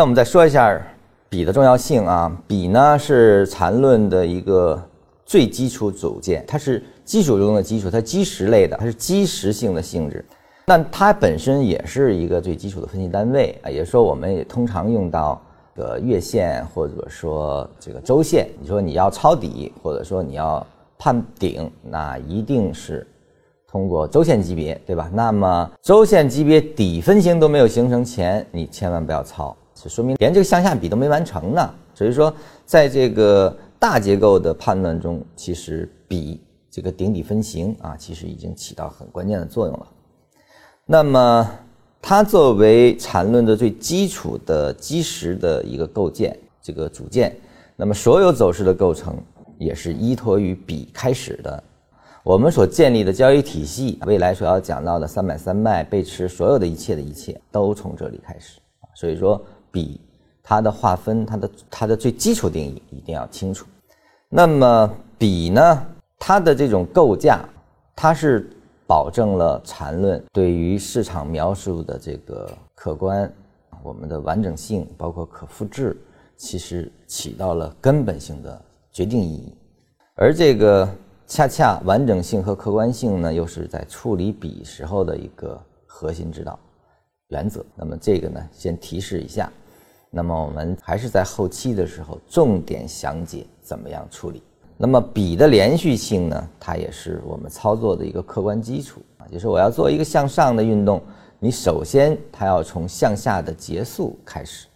那我们再说一下笔的重要性啊，笔呢是缠论的一个最基础组件，它是基础中的基础，它基石类的，它是基石性的性质。那它本身也是一个最基础的分析单位啊，也说我们也通常用到个月线或者说这个周线。你说你要抄底，或者说你要判顶，那一定是。通过周线级别，对吧？那么周线级别底分型都没有形成前，你千万不要抄，这说明连这个向下比都没完成呢。所以说，在这个大结构的判断中，其实比这个顶底分型啊，其实已经起到很关键的作用了。那么它作为缠论的最基础的基石的一个构建，这个组件，那么所有走势的构成也是依托于笔开始的。我们所建立的交易体系，未来所要讲到的三买三卖、背驰，所有的一切的一切，都从这里开始。所以说，笔它的划分，它的它的最基础定义一定要清楚。那么，笔呢，它的这种构架，它是保证了缠论对于市场描述的这个客观、我们的完整性，包括可复制，其实起到了根本性的决定意义。而这个。恰恰完整性和客观性呢，又是在处理笔时候的一个核心指导原则。那么这个呢，先提示一下。那么我们还是在后期的时候重点详解怎么样处理。那么笔的连续性呢，它也是我们操作的一个客观基础啊。就是我要做一个向上的运动，你首先它要从向下的结束开始。